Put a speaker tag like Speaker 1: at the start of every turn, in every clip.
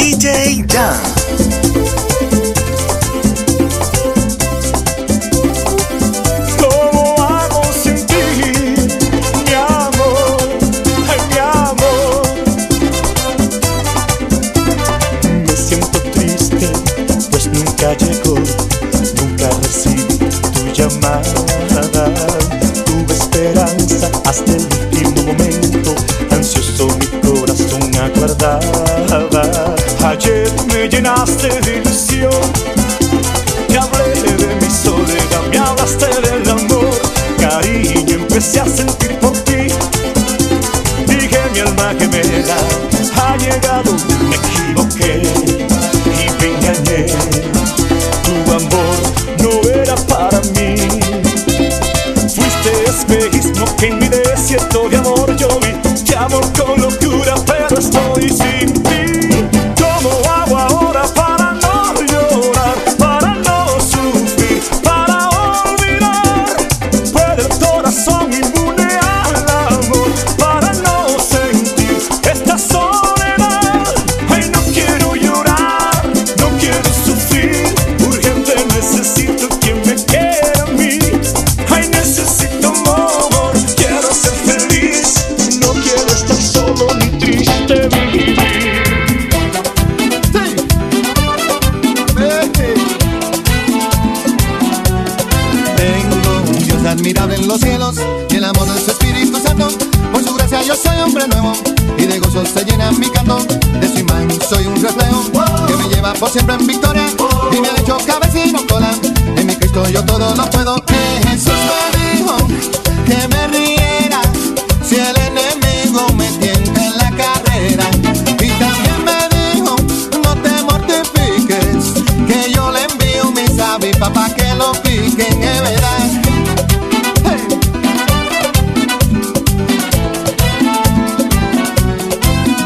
Speaker 1: DJ
Speaker 2: Jump. llenaste de ilusión
Speaker 3: lleva pa' que lo piquen, es verdad.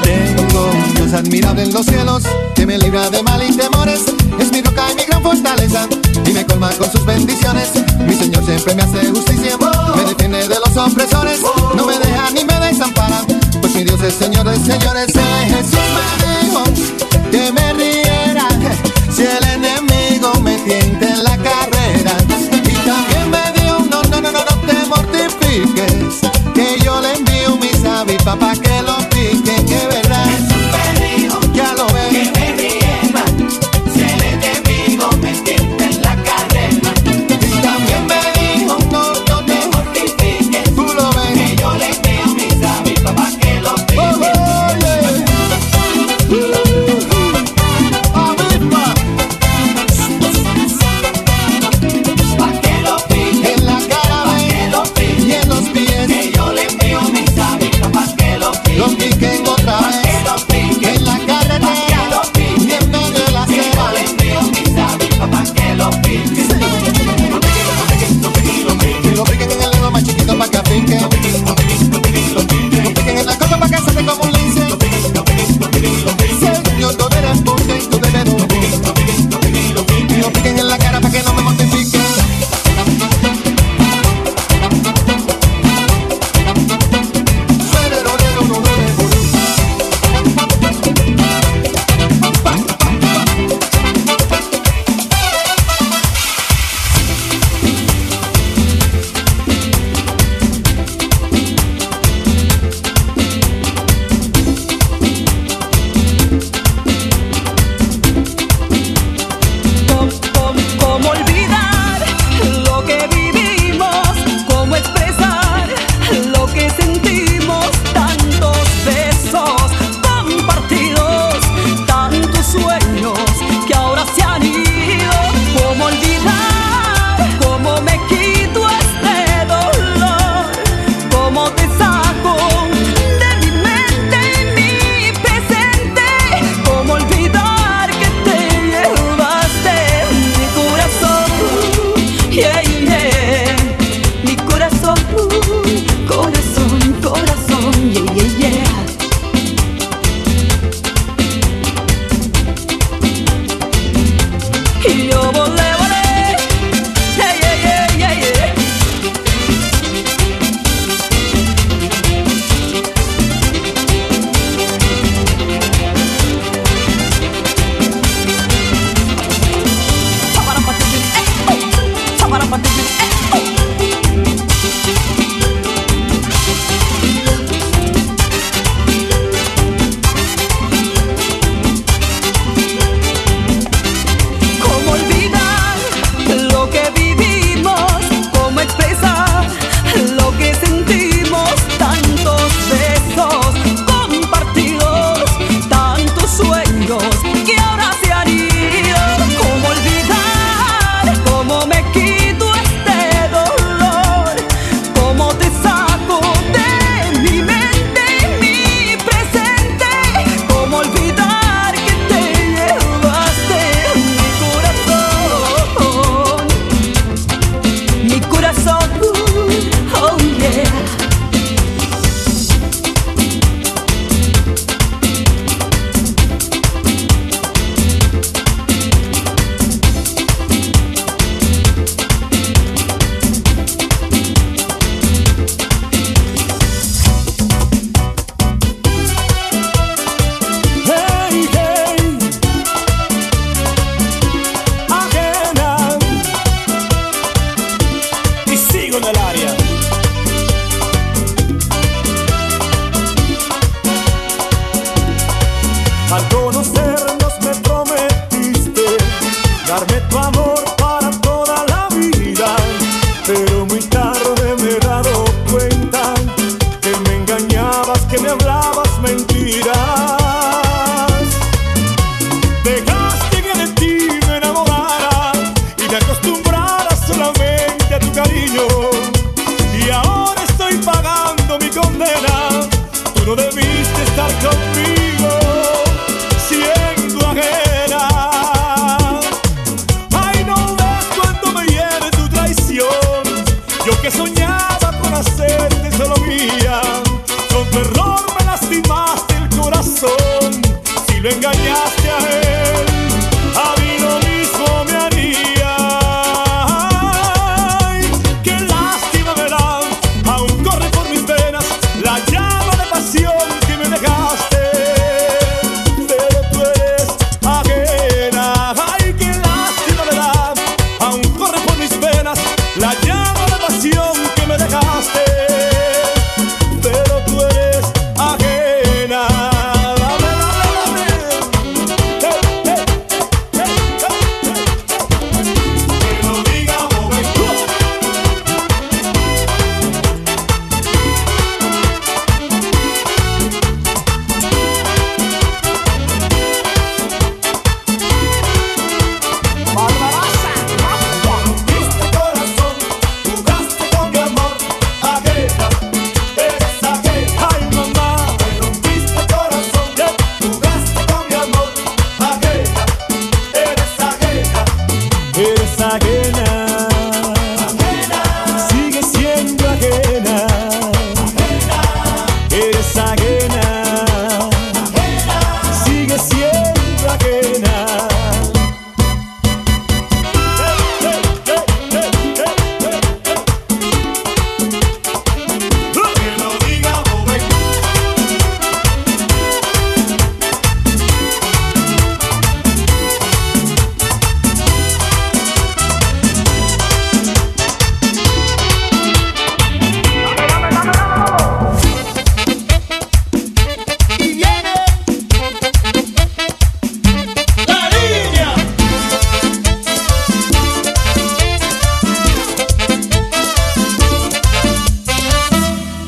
Speaker 3: Tengo Dios admirable en los cielos, que me libra de mal y temores, es mi roca y mi gran fortaleza, y me colma con sus bendiciones. Mi Señor siempre me hace justicia, me detiene de los opresores, no me deja ni me desampara, pues mi Dios es Señor de señores, es Jesús me que me que yo le envío mis avispas para que lo piques. Yo que
Speaker 4: soñaba con hacerte solo mía, con tu error me lastimaste el corazón. Si lo engañaste
Speaker 5: a él.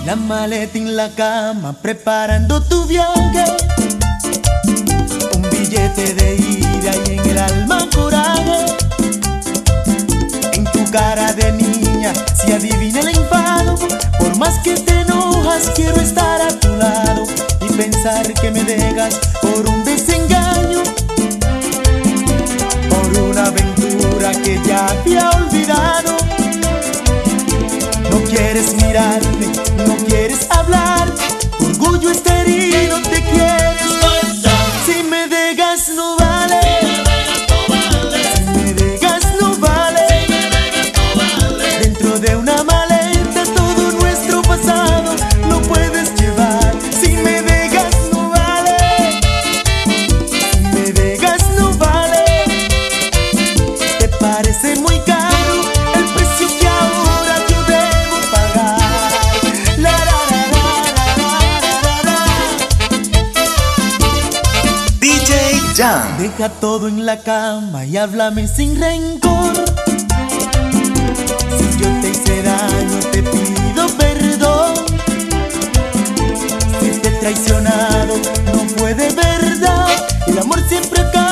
Speaker 5: la maleta en
Speaker 1: la cama, preparando tu viaje. Un billete
Speaker 5: de ida y en
Speaker 1: el alma coraje. En
Speaker 6: tu cara de niña si adivina el enfado. Por más que te enojas, quiero estar a tu lado y pensar que me dejas por un desengaño. Por una aventura que ya había olvidado
Speaker 7: quieres mirarme, no quieres hablar, orgullo estéril. Deja todo en la cama y háblame sin rencor. Si yo te hice daño, te pido perdón. Si te he traicionado, no fue de verdad. El amor
Speaker 8: siempre acaba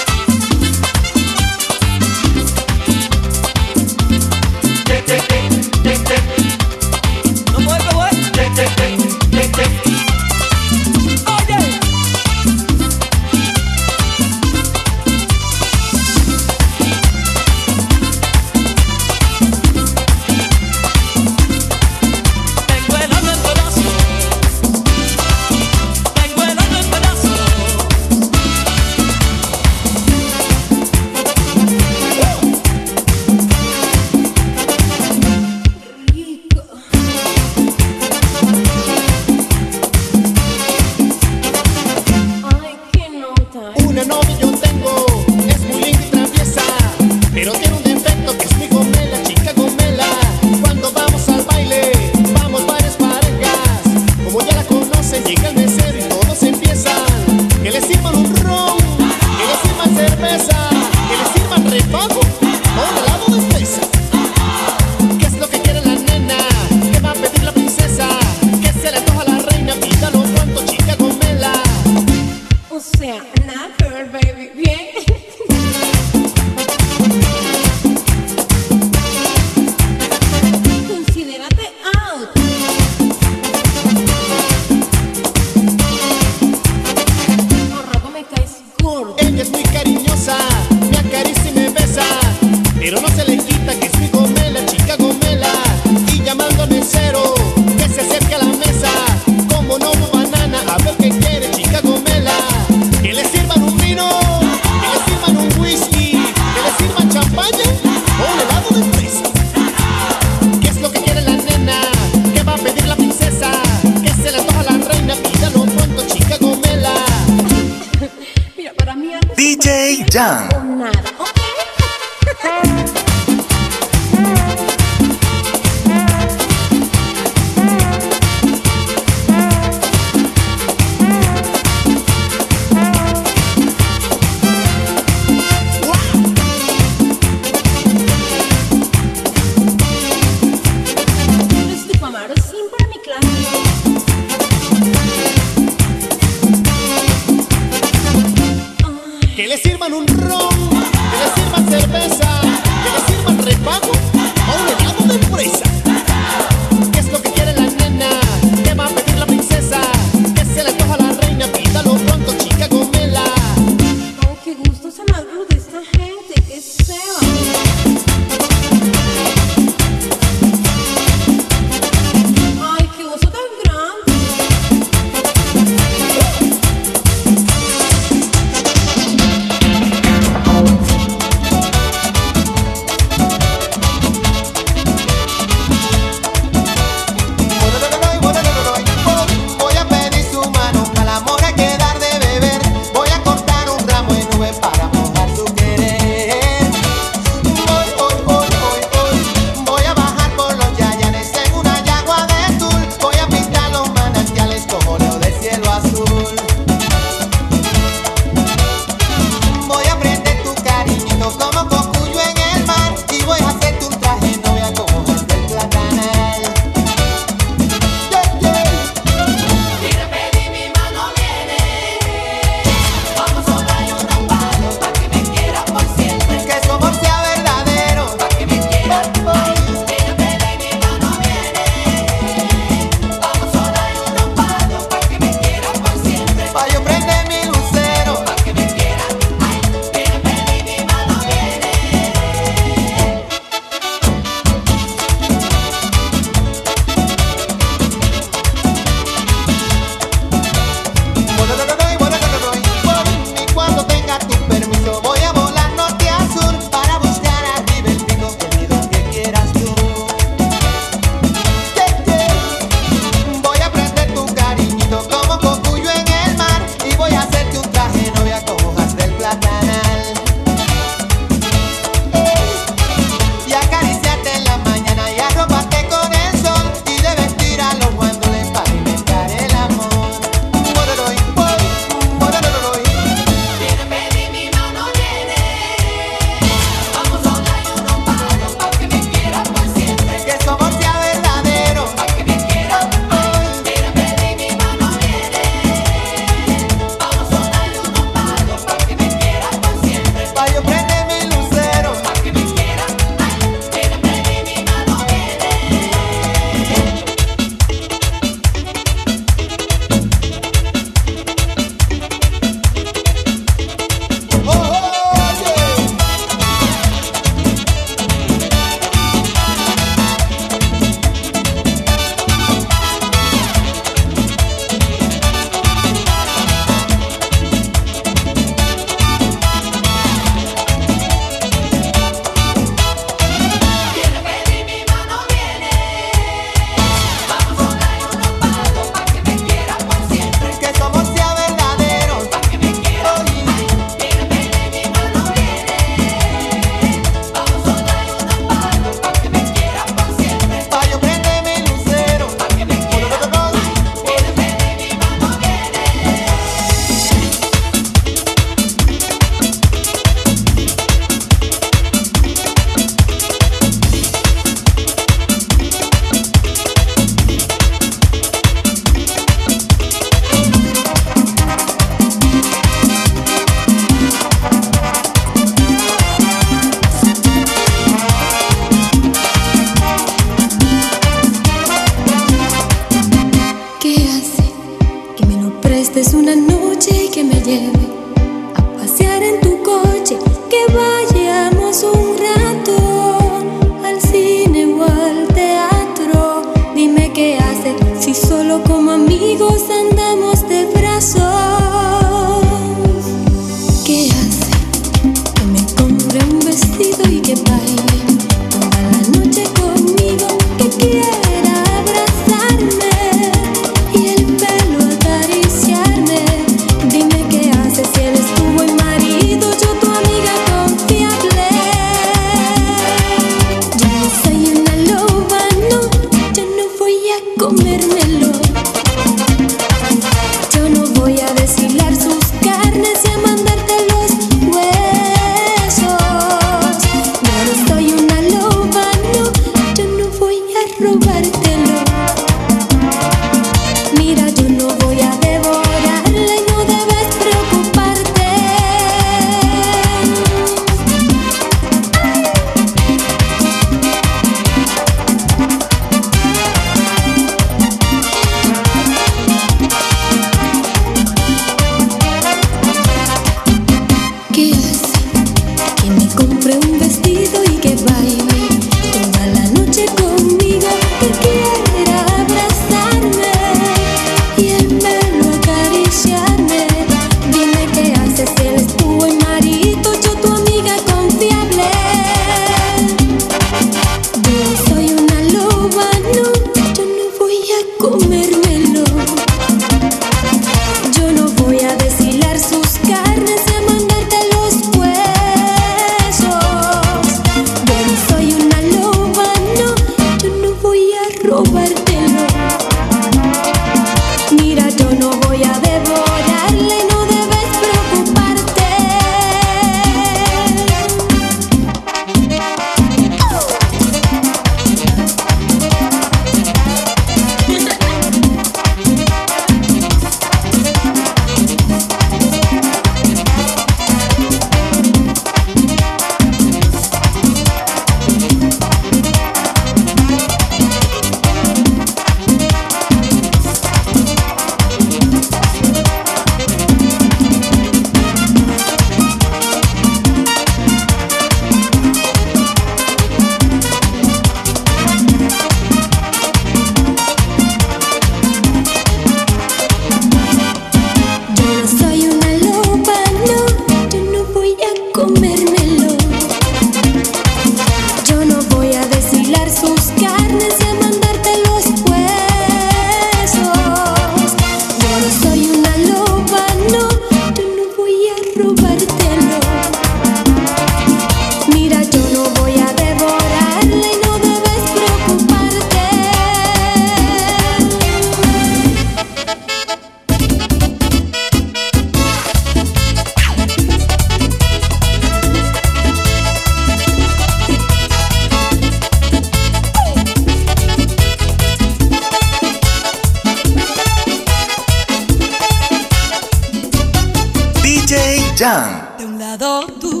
Speaker 1: De un lado tú,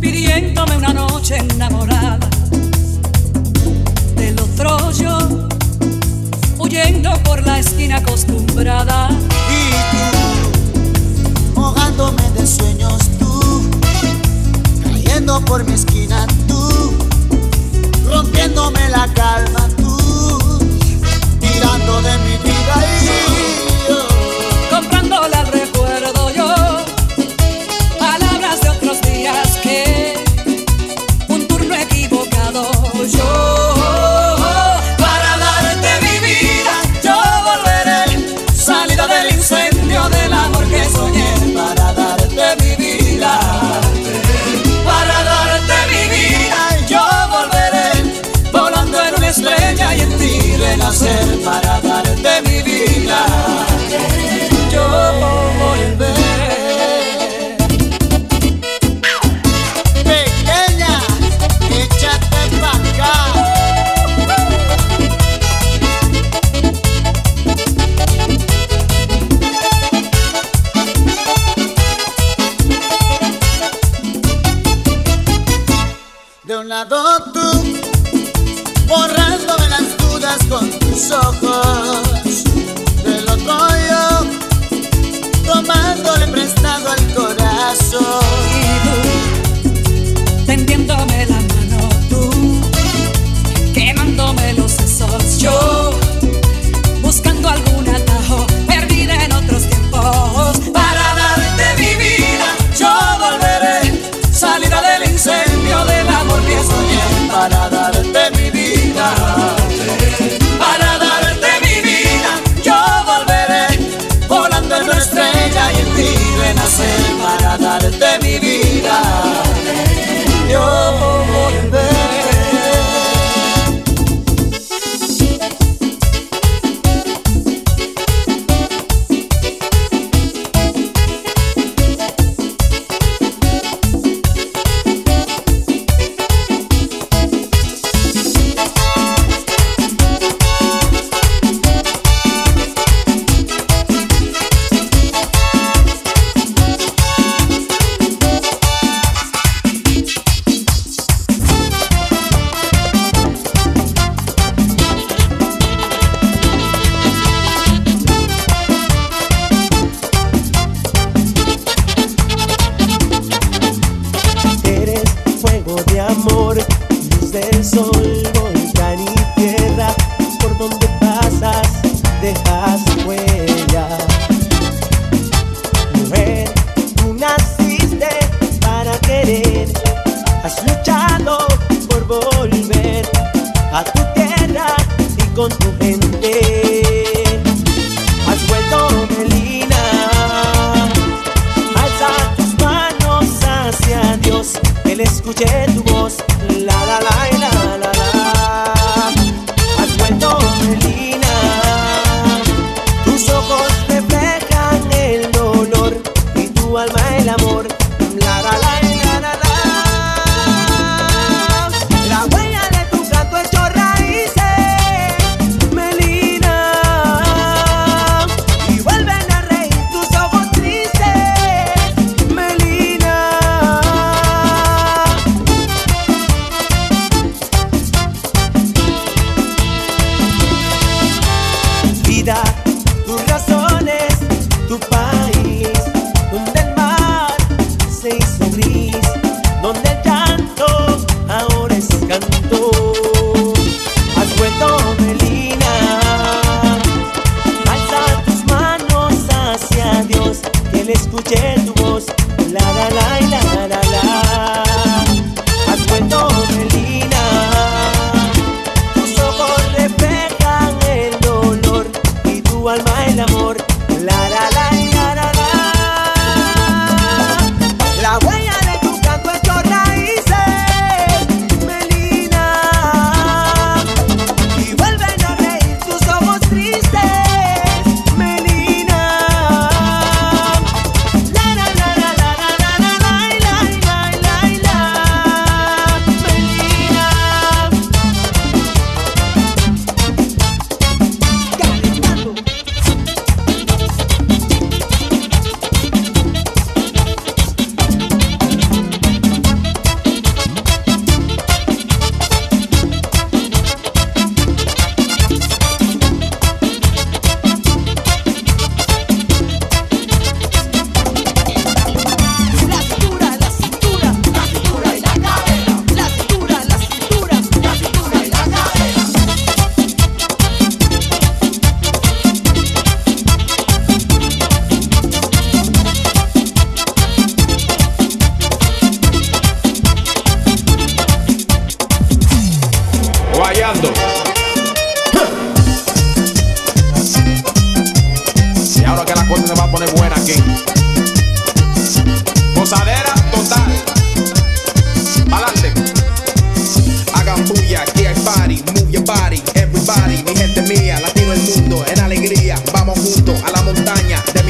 Speaker 1: pidiéndome una noche enamorada. Del otro yo, huyendo por la esquina acostumbrada.
Speaker 9: Y tú, mojándome de sueños tú, cayendo por mi esquina tú, rompiéndome la calma tú, tirando de mi vida y
Speaker 4: dejas huella. Mujer, tú naciste para querer, has luchado por volver a tu tierra y con tu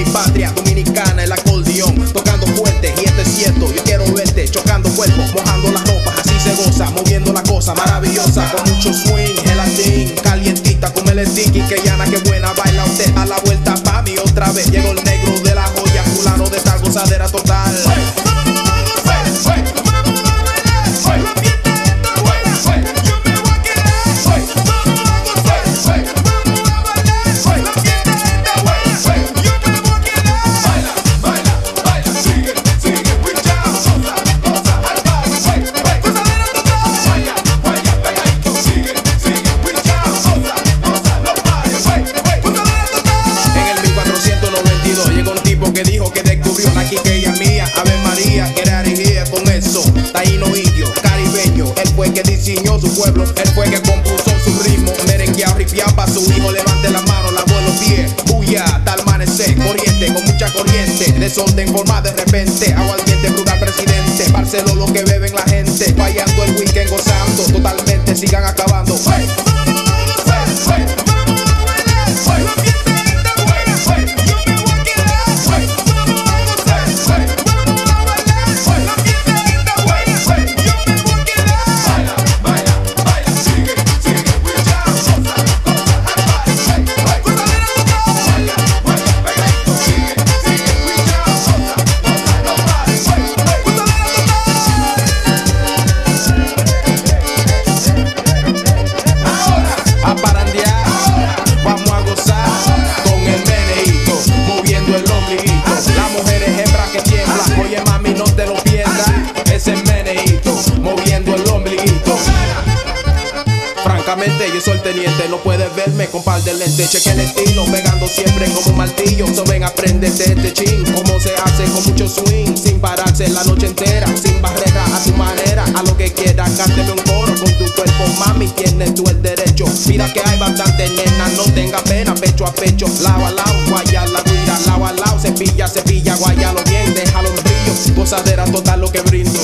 Speaker 10: mi patria dominicana, el acordeón, tocando fuerte, y esto es cierto, yo quiero verte, chocando cuerpos, mojando las ropas, así se goza, moviendo la cosa maravillosa, con muchos mucha corriente. Desorden forma de repente. Aguardiente brutal presidente. Barcelona lo que beben la gente. Fallando el weekend gozando. Totalmente sigan acabando. No puedes verme con par de lentes. Cheque el estilo, pegando siempre como un martillo. So ven, este chin, cómo se hace con mucho swing, sin pararse la noche entera, sin barrera, a tu manera, a lo que quieras. Cánteme un coro con tu cuerpo, mami, tienes tú el derecho. Mira que hay bastante nena, no tenga pena, pecho a pecho, lado a lado, guaya la guira, lado a lado, cepilla, cepilla, guayalo bien, déjalo en brillo, gozadera total lo que brindo.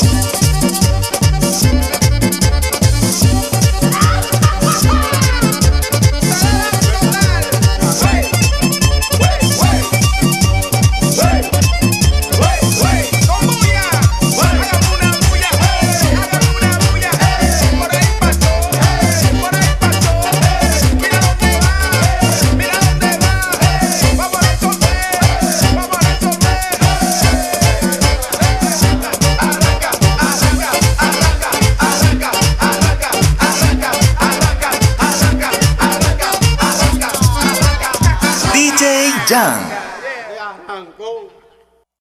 Speaker 8: done.